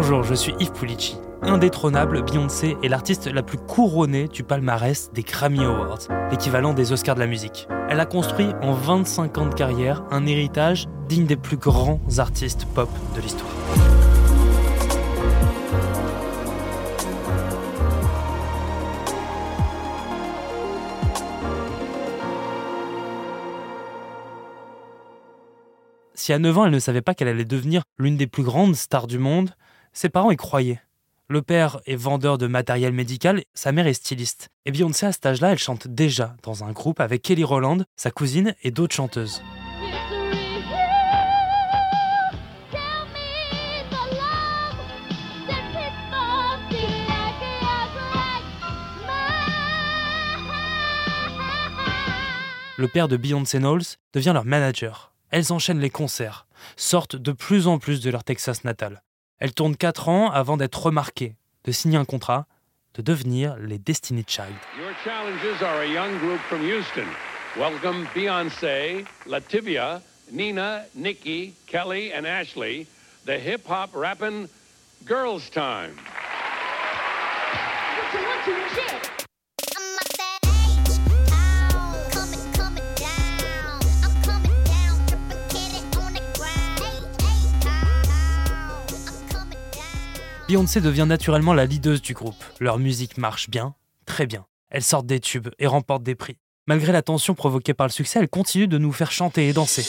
Bonjour, je suis Yves Pulici. Indétrônable, Beyoncé est l'artiste la plus couronnée du palmarès des Grammy Awards, l'équivalent des Oscars de la musique. Elle a construit en 25 ans de carrière un héritage digne des plus grands artistes pop de l'histoire. Si à 9 ans elle ne savait pas qu'elle allait devenir l'une des plus grandes stars du monde, ses parents y croyaient. Le père est vendeur de matériel médical, sa mère est styliste. Et Beyoncé, à cet âge-là, elle chante déjà dans un groupe avec Kelly Rowland, sa cousine et d'autres chanteuses. Le père de Beyoncé Knowles devient leur manager. Elles enchaînent les concerts, sortent de plus en plus de leur Texas natal. Elles tournent 4 ans avant d'être remarquées, de signer un contrat, de devenir les Destiny Child. Your challenges are a young group from Houston. Welcome Beyonce, Lativia, Nina, Nikki, Kelly, and Ashley, the hip hop rapping Girls Time. Beyoncé devient naturellement la leaduse du groupe. Leur musique marche bien, très bien. Elles sortent des tubes et remportent des prix. Malgré la tension provoquée par le succès, elles continuent de nous faire chanter et danser.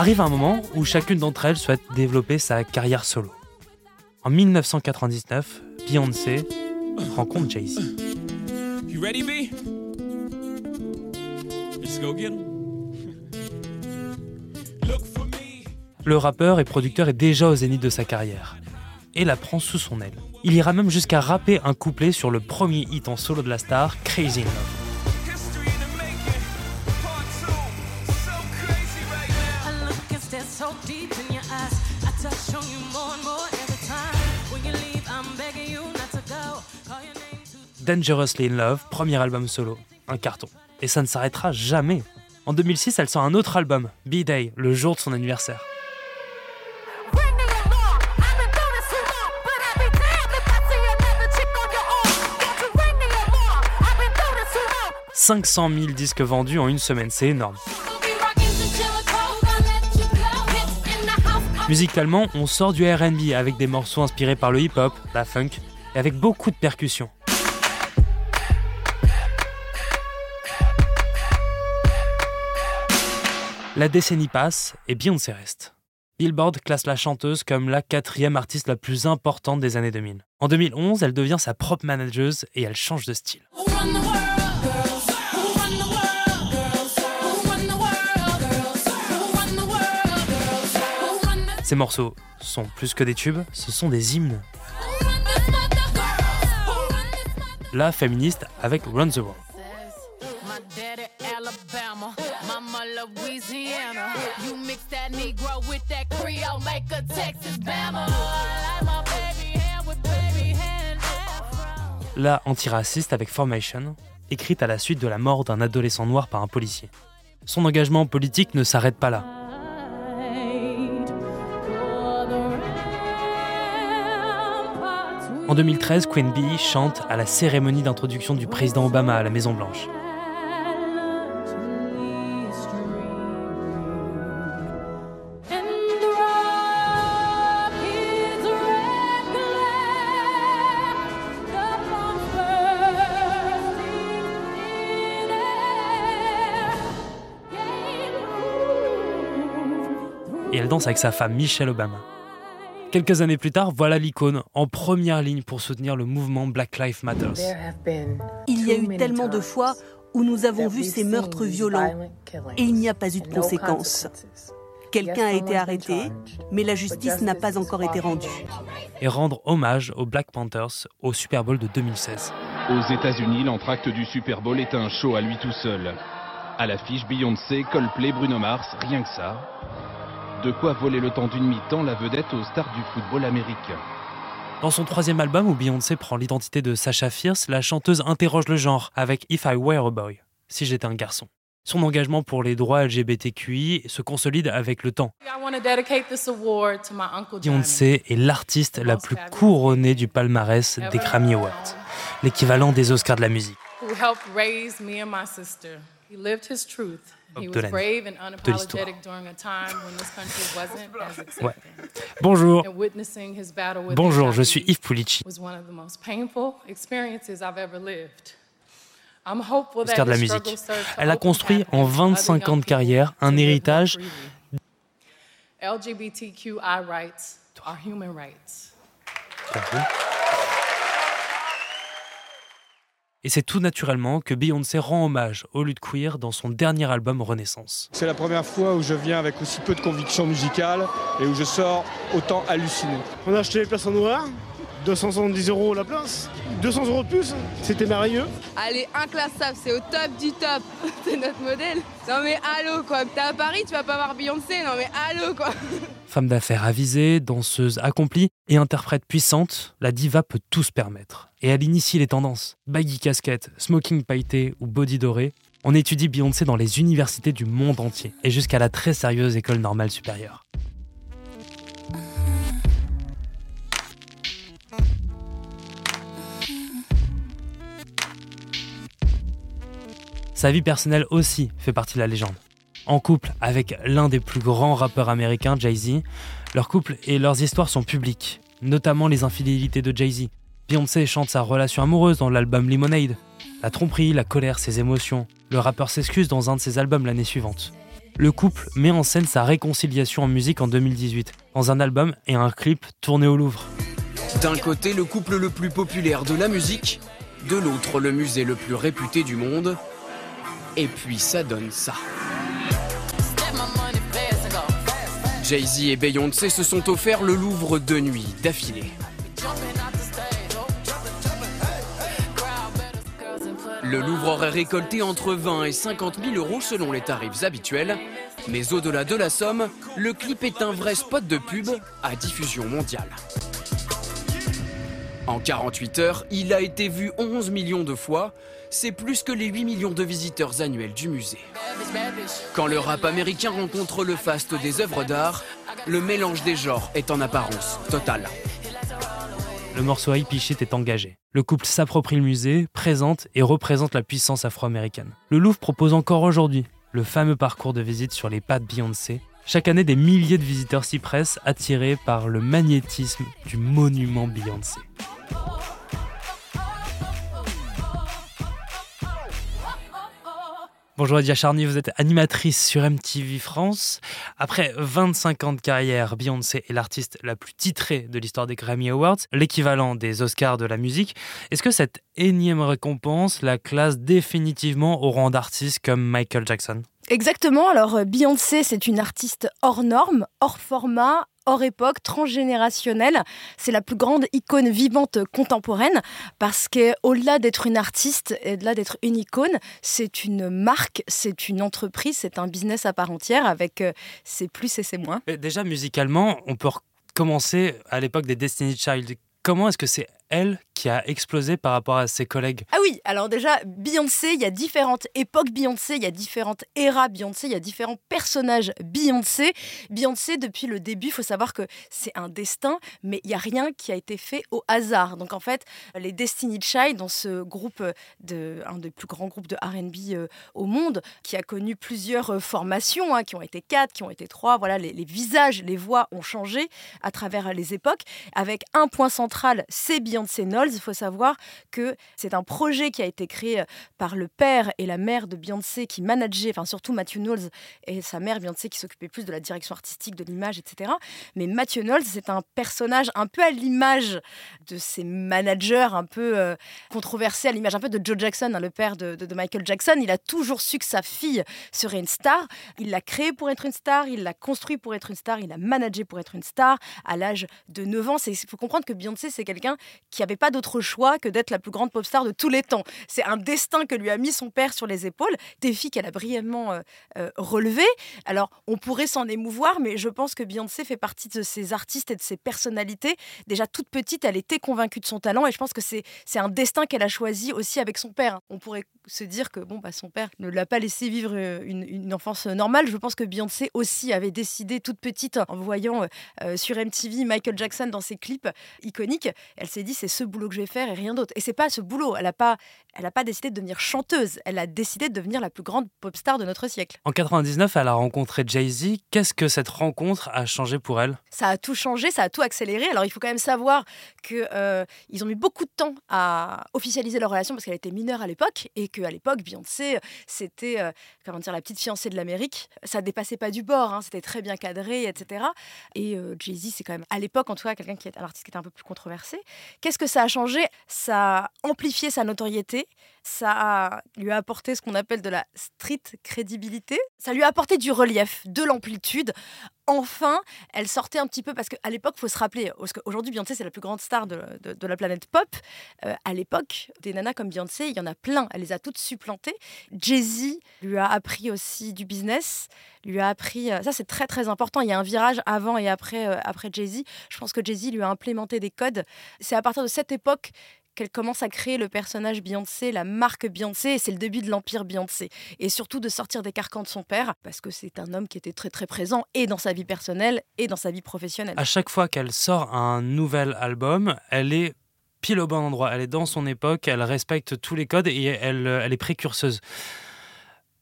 Arrive un moment où chacune d'entre elles souhaite développer sa carrière solo. En 1999, Beyoncé rencontre Jay-Z. Le rappeur et producteur est déjà au zénith de sa carrière et la prend sous son aile. Il ira même jusqu'à rapper un couplet sur le premier hit en solo de la star, Crazy Love. Dangerously in Love, premier album solo, un carton. Et ça ne s'arrêtera jamais. En 2006, elle sort un autre album, B-Day, le jour de son anniversaire. Bring me along. I've been doing this too long, but I'd be damned if I see another chick on your arm. Won't you bring me along? I've been doing this too long. 500 000 disques vendus en une semaine, c'est énorme. Musicalement, on sort du RB avec des morceaux inspirés par le hip-hop, la funk, et avec beaucoup de percussions. La décennie passe et Beyoncé reste. Billboard classe la chanteuse comme la quatrième artiste la plus importante des années 2000. En 2011, elle devient sa propre manageuse et elle change de style. Ces morceaux sont plus que des tubes, ce sont des hymnes. La féministe avec Run the World. La antiraciste avec Formation, écrite à la suite de la mort d'un adolescent noir par un policier. Son engagement politique ne s'arrête pas là. En 2013, Queen Bee chante à la cérémonie d'introduction du président Obama à la Maison Blanche. Et elle danse avec sa femme Michelle Obama. Quelques années plus tard, voilà l'icône en première ligne pour soutenir le mouvement Black Lives Matter. Il y a eu tellement de fois où nous avons vu ces meurtres violents et il n'y a pas eu de conséquences. Quelqu'un a été arrêté, mais la justice n'a pas encore été rendue. Et rendre hommage aux Black Panthers au Super Bowl de 2016. Aux États-Unis, l'entracte du Super Bowl est un show à lui tout seul. À l'affiche, Beyoncé, Coldplay, Bruno Mars, rien que ça. De quoi voler le temps d'une mi-temps la vedette aux stars du football américain. Dans son troisième album où Beyoncé prend l'identité de Sasha Fierce, la chanteuse interroge le genre avec If I Were a Boy, si j'étais un garçon. Son engagement pour les droits LGBTQI se consolide avec le temps. Beyoncé est l'artiste la plus couronnée du palmarès des Grammy Awards, l'équivalent des Oscars de la musique. De l'histoire. Ouais. Bonjour. Bonjour, je suis Yves Pulici. Oscar de la musique. Elle a construit en 25 ans de carrière un héritage LGBTQI rights are human rights. Et c'est tout naturellement que Beyoncé rend hommage aux luttes queer dans son dernier album Renaissance. C'est la première fois où je viens avec aussi peu de conviction musicale et où je sors autant halluciné. On a acheté les places en noir, 270 euros la place, 200 euros de plus, c'était merveilleux. Allez, inclassable, c'est au top du top, c'est notre modèle. Non mais allô quoi, t'es à Paris, tu vas pas voir Beyoncé, non mais allô quoi. Femme d'affaires avisée, danseuse accomplie et interprète puissante, la diva peut tout se permettre. Et elle initie les tendances. Baggy casquette, smoking pailleté ou body doré, on étudie Beyoncé dans les universités du monde entier et jusqu'à la très sérieuse école normale supérieure. Sa vie personnelle aussi fait partie de la légende. En couple avec l'un des plus grands rappeurs américains, Jay-Z, leur couple et leurs histoires sont publiques, notamment les infidélités de Jay-Z. Beyoncé chante sa relation amoureuse dans l'album Lemonade. La tromperie, la colère, ses émotions. Le rappeur s'excuse dans un de ses albums l'année suivante. Le couple met en scène sa réconciliation en musique en 2018, dans un album et un clip tourné au Louvre. D'un côté, le couple le plus populaire de la musique, de l'autre, le musée le plus réputé du monde, et puis ça donne ça. Jay-Z et Beyoncé se sont offerts le Louvre deux nuits d'affilée. Le Louvre aurait récolté entre 20 et 50 000 euros selon les tarifs habituels. Mais au-delà de la somme, le clip est un vrai spot de pub à diffusion mondiale. En 48 heures, il a été vu 11 millions de fois, c'est plus que les 8 millions de visiteurs annuels du musée. Quand le rap américain rencontre le faste des œuvres d'art, le mélange des genres est en apparence totale. Le morceau Hippie Shit est engagé. Le couple s'approprie le musée, présente et représente la puissance afro-américaine. Le Louvre propose encore aujourd'hui le fameux parcours de visite sur les pas de Beyoncé. Chaque année, des milliers de visiteurs s'y pressent, attirés par le magnétisme du monument Beyoncé. Bonjour Adia Charny, vous êtes animatrice sur MTV France. Après 25 ans de carrière, Beyoncé est l'artiste la plus titrée de l'histoire des Grammy Awards, l'équivalent des Oscars de la musique. Est-ce que cette énième récompense la classe définitivement au rang d'artiste comme Michael Jackson? Exactement, alors Beyoncé c'est une artiste hors norme, hors format, hors époque, transgénérationnelle. C'est la plus grande icône vivante contemporaine parce qu'au-delà d'être une artiste et au-delà d'être une icône, c'est une marque, c'est une entreprise, c'est un business à part entière avec euh, ses plus et ses moins. déjà musicalement, on peut commencer à l'époque des Destiny Child. Comment est-ce que c'est elle qui a explosé par rapport à ses collègues Ah oui, alors déjà, Beyoncé, il y a différentes époques Beyoncé, il y a différentes éras Beyoncé, il y a différents personnages Beyoncé. Beyoncé, depuis le début, il faut savoir que c'est un destin, mais il n'y a rien qui a été fait au hasard. Donc en fait, les Destiny Child, dans ce groupe, un des plus grands groupes de RB euh, au monde, qui a connu plusieurs euh, formations, hein, qui ont été quatre, qui ont été trois, voilà, les visages, les voix ont changé à travers les époques, avec un point central, c'est Beyoncé Knowles il faut savoir que c'est un projet qui a été créé euh, par le père et la mère de Beyoncé qui manageaient, enfin surtout Matthew Knowles et sa mère Beyoncé qui s'occupait plus de la direction artistique, de l'image, etc. Mais Matthew Knowles, c'est un personnage un peu à l'image de ces managers un peu euh, controversés, à l'image un peu de Joe Jackson, hein, le père de, de, Michael Jackson. Il a toujours su que sa fille serait une star. Il l'a créée pour être une star, il l'a construit pour être une star, il l'a managé pour être une star à l'âge de 9 ans. Il faut comprendre que Beyoncé, c'est quelqu'un qui n'avait pas d'autre choix que d'être la plus grande pop star de tous les temps. C'est un destin que lui a mis son père sur les épaules, défi qu'elle a brièvement euh, euh, relevé. Alors, on pourrait s'en émouvoir, mais je pense que Beyoncé fait partie de ces artistes et de ces personnalités. Déjà toute petite, elle était convaincue de son talent et je pense que c'est un destin qu'elle a choisi aussi avec son père. On pourrait se dire que bon, bah, son père ne l'a pas laissé vivre euh, une, enfance normale. Je pense que Beyoncé aussi avait décidé toute petite, en voyant sur MTV Michael Jackson dans ses clips iconiques, elle s'est dit c'est ce boulot que je vais faire et rien d'autre. Et c'est pas ce boulot. Elle n'a pas, elle a pas décidé de devenir chanteuse. Elle a décidé de devenir la plus grande pop star de notre siècle. En 99, elle a rencontré Jay-Z. Qu'est-ce que cette rencontre a changé pour elle? Ça a tout changé, ça a tout accéléré. Alors il faut quand même savoir que euh, ils ont mis beaucoup de temps à officialiser leur relation parce qu'elle était mineure à l'époque et qu'à l'époque Beyoncé c'était euh, comment dire la petite fiancée de l'Amérique. Ça dépassait pas du bord, hein. c'était très bien cadré, etc. Et euh, Jay-Z c'est quand même à l'époque en tout cas quelqu'un qui est un artiste qui était un peu plus controversé. Qu'est-ce que ça a changé? Ça a amplifié sa notoriété, ça lui a apporté ce qu'on appelle de la street crédibilité, ça lui a apporté du relief, de l'amplitude. Enfin, elle sortait un petit peu, parce qu'à l'époque, il faut se rappeler, parce qu'aujourd'hui, Beyoncé, c'est la plus grande star de, la planète pop. Euh, à l'époque, des nanas comme Beyoncé, il y en a plein, elle les a toutes supplantées. Jay-Z lui a appris aussi du business, lui a appris, euh, ça c'est très très important, il y a un virage avant et après, euh, après Jay-Z. Je pense que Jay-Z lui a implémenté des codes. C'est à partir de cette époque qu'elle commence à créer le personnage Beyoncé, la marque Beyoncé, et c'est le début de l'empire Beyoncé. Et surtout de sortir des carcans de son père, parce que c'est un homme qui était très très présent et dans sa vie personnelle et dans sa vie professionnelle. À chaque fois qu'elle sort un nouvel album, elle est pile au bon endroit, elle est dans son époque, elle respecte tous les codes et elle, elle est précurseuse.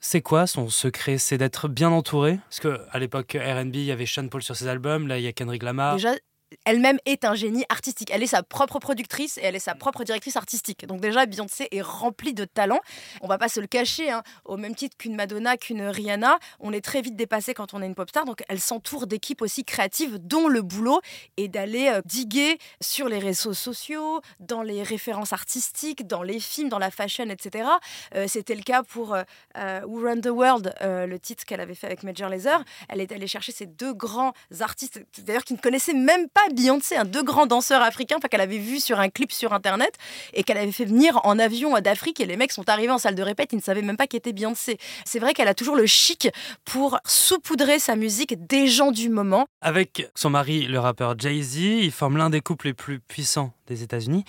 C'est quoi son secret? C'est d'être bien entouré Parce qu'à l'époque RB, il y avait Sean Paul sur ses albums, là il y a Kendrick Lamar elle-même est un génie artistique. Elle est sa propre productrice et elle est sa propre directrice artistique. Donc déjà, Beyoncé est remplie de talent. On va pas se le cacher, hein. au même titre qu'une Madonna, qu'une Rihanna, on est très vite dépassé quand on est une pop star. Donc elle s'entoure d'équipes aussi créatives dont le boulot est d'aller euh, diguer sur les réseaux sociaux, dans les références artistiques, dans les films, dans la fashion, etc. Euh, c'était le cas pour euh, Who Run the World, le titre qu'elle avait fait avec Major Lazer. Elle est allée chercher ces deux grands artistes, d'ailleurs qui ne connaissaient même pas Beyoncé, un deux grands danseurs africains qu'elle avait vu sur un clip sur internet et qu'elle avait fait venir en avion d'Afrique et les mecs sont arrivés en salle de répète, ils ne savaient même pas qui était Beyoncé. C'est vrai qu'elle a toujours le chic pour saupoudrer sa musique des gens du moment. Avec son mari, le rappeur Jay-Z, ils forment l'un des couples les plus puissants des États-Unis.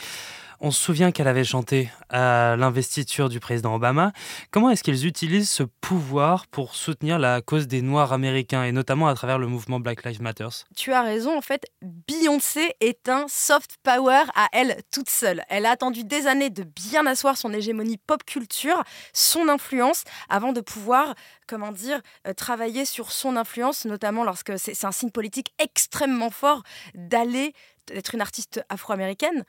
On se souvient qu'elle avait chanté à l'investiture du président Obama. Comment est-ce qu'ils utilisent ce pouvoir pour soutenir la cause des Noirs américains et notamment à travers le mouvement Black Lives Matter? Tu as raison, en fait, Beyoncé est un soft power à elle toute seule. Elle a attendu des années de bien asseoir son hégémonie pop culture, son influence, avant de pouvoir, comment dire, euh, travailler sur son influence, notamment lorsque c'est un signe politique extrêmement fort d'aller d'être une artiste afro-américaine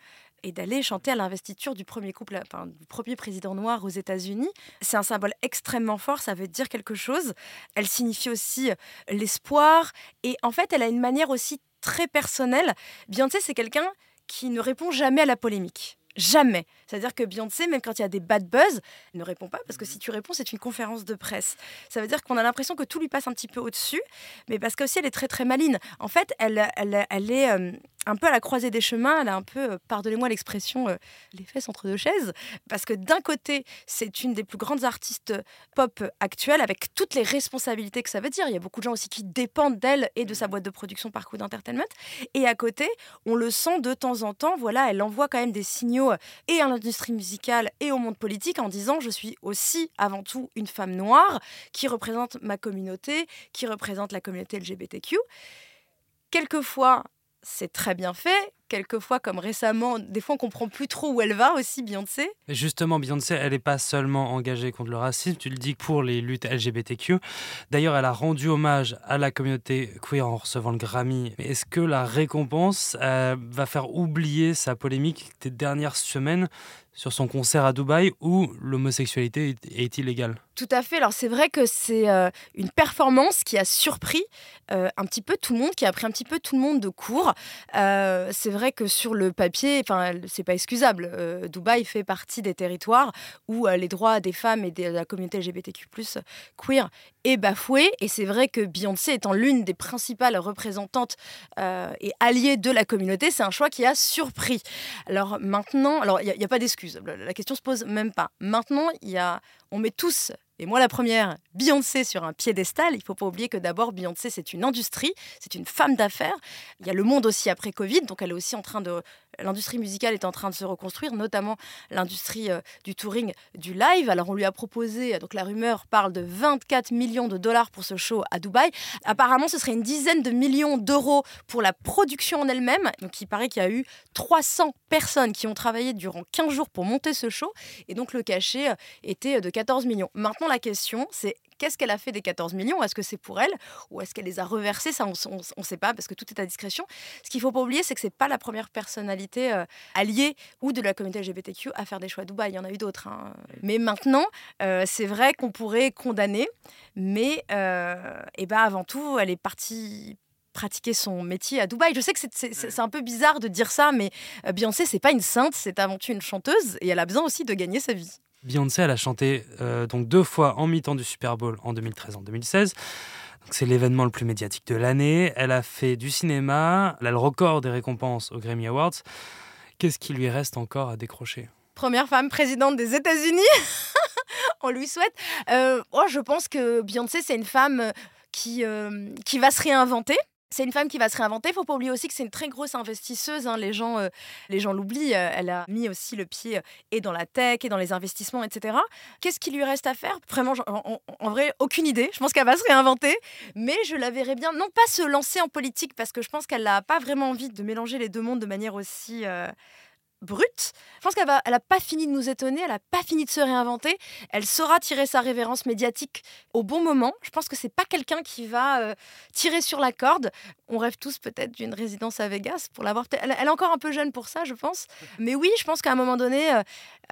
et d'aller chanter à l'investiture du premier couple, enfin, du premier président noir aux États-Unis. C'est un symbole extrêmement fort, ça veut dire quelque chose. Elle signifie aussi euh, l'espoir. Et en fait, elle a une manière aussi très personnelle. Beyoncé, c'est quelqu'un qui ne répond jamais à la polémique. Jamais. C'est-à-dire que Beyoncé, même quand il y a des bad buzz, ne répond pas parce que si tu réponds, c'est une conférence de presse. Ça veut dire qu'on a l'impression que tout lui passe un petit peu au-dessus, mais parce qu'aussi elle est très très maline. En fait, elle, elle, elle est euh, un peu à la croisée des chemins. Elle a un peu, euh, pardonnez-moi l'expression, euh, les fesses entre deux chaises, parce que d'un côté, c'est une des plus grandes artistes pop actuelles avec toutes les responsabilités que ça veut dire. Il y a beaucoup de gens aussi qui dépendent d'elle et de sa boîte de production par coup d'entertainment. Et à côté, on le sent de temps en temps. Voilà, elle envoie quand même des signaux et à l'industrie musicale et au monde politique en disant je suis aussi avant tout une femme noire qui représente ma communauté, qui représente la communauté LGBTQ. Quelquefois, c'est très bien fait. Quelquefois, comme récemment, des fois on comprend plus trop où elle va aussi, Beyoncé. Justement, Beyoncé, elle n'est pas seulement engagée contre le racisme, tu le dis pour les luttes LGBTQ. D'ailleurs, elle a rendu hommage à la communauté queer en recevant le Grammy. Est-ce que la récompense euh, va faire oublier sa polémique des dernières semaines sur son concert à Dubaï où l'homosexualité est illégale. Tout à fait. Alors c'est vrai que c'est euh, une performance qui a surpris euh, un petit peu tout le monde, qui a pris un petit peu tout le monde de court. Euh, c'est vrai que sur le papier, enfin c'est pas excusable. Dubaï fait partie des territoires où les droits des femmes et de la communauté LGBTQ+ queer est bafoué. Et c'est vrai que Beyoncé étant l'une des principales représentantes et alliées de la communauté, c'est un choix qui a surpris. Alors maintenant, alors il n'y a, a, pas d'excuse. La question se pose même pas. Maintenant, il y a, on met tous et moi, la première, Beyoncé sur un piédestal. Il faut pas oublier que d'abord, Beyoncé, c'est une industrie, c'est une femme d'affaires. Il y a le monde aussi après Covid, donc elle est aussi en train de l'industrie musicale est en train de se reconstruire, notamment l'industrie euh, du touring, du live. Alors on lui a proposé, donc la rumeur parle de 24 millions de dollars pour ce show à Dubaï. Apparemment, ce serait une dizaine de millions d'euros pour la production en elle-même. Donc il paraît qu'il y a eu 300 personnes qui ont travaillé durant 15 jours pour monter ce show. Et donc le cachet euh, était de 14 millions. Maintenant, la question, c'est Qu'est-ce qu'elle a fait des 14 millions? Est-ce que c'est pour elle ou est-ce qu'elle les a reversés? Ça, on ne sait pas parce que tout est à discrétion. Ce qu'il faut pas oublier, c'est que c'est pas la première personnalité euh, alliée ou de la communauté LGBTQ à faire des choix à Dubaï. Il y en a eu d'autres. Hein. Mais maintenant, euh, c'est vrai qu'on pourrait condamner, mais euh, et ben avant tout, elle est partie pratiquer son métier à Dubaï. Je sais que c'est un peu bizarre de dire ça, mais Beyoncé, c'est pas une sainte, c'est avant tout une chanteuse et elle a besoin aussi de gagner sa vie. Beyoncé, elle a chanté euh, donc deux fois en mi-temps du Super Bowl en 2013 et en 2016. C'est l'événement le plus médiatique de l'année. Elle a fait du cinéma, elle a le record des récompenses aux Grammy Awards. Qu'est-ce qui lui reste encore à décrocher? Première femme présidente des États-Unis On lui souhaite. Euh, oh, je pense que Beyoncé, c'est une femme qui, euh, qui va se réinventer. C'est une femme qui va se réinventer. Il faut pas oublier aussi que c'est une très grosse investisseuse. Hein. Les gens, euh, les gens l'oublient. Euh, elle a mis aussi le pied euh, et dans la tech et dans les investissements, etc. Qu'est-ce qui lui reste à faire? Vraiment, en, vrai, aucune idée. Je pense qu'elle va se réinventer, mais je la verrais bien, non pas se lancer en politique parce que je pense qu'elle n'a pas vraiment envie de mélanger les deux mondes de manière aussi brute. Je pense qu'elle n'a elle pas fini de nous étonner, elle n'a pas fini de se réinventer. Elle saura tirer sa révérence médiatique au bon moment. Je pense que c'est pas quelqu'un qui va euh, tirer sur la corde. On rêve tous peut-être d'une résidence à Vegas pour l'avoir. Elle, elle, est encore un peu jeune pour ça, je pense. Mais oui, je pense qu'à un moment donné, euh,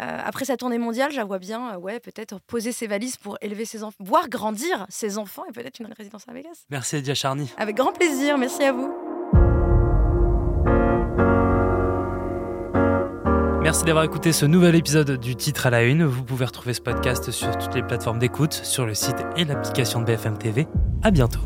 euh, après sa tournée mondiale, je la vois bien, ouais, peut-être poser ses valises pour élever ses enfants, voir grandir ses enfants et peut-être une résidence à Vegas. Merci Edia Charny. Avec grand plaisir, merci à vous. Merci d'avoir écouté ce nouvel épisode du titre à la une. Vous pouvez retrouver ce podcast sur toutes les plateformes d'écoute, sur le site et l'application de BFM TV. À bientôt.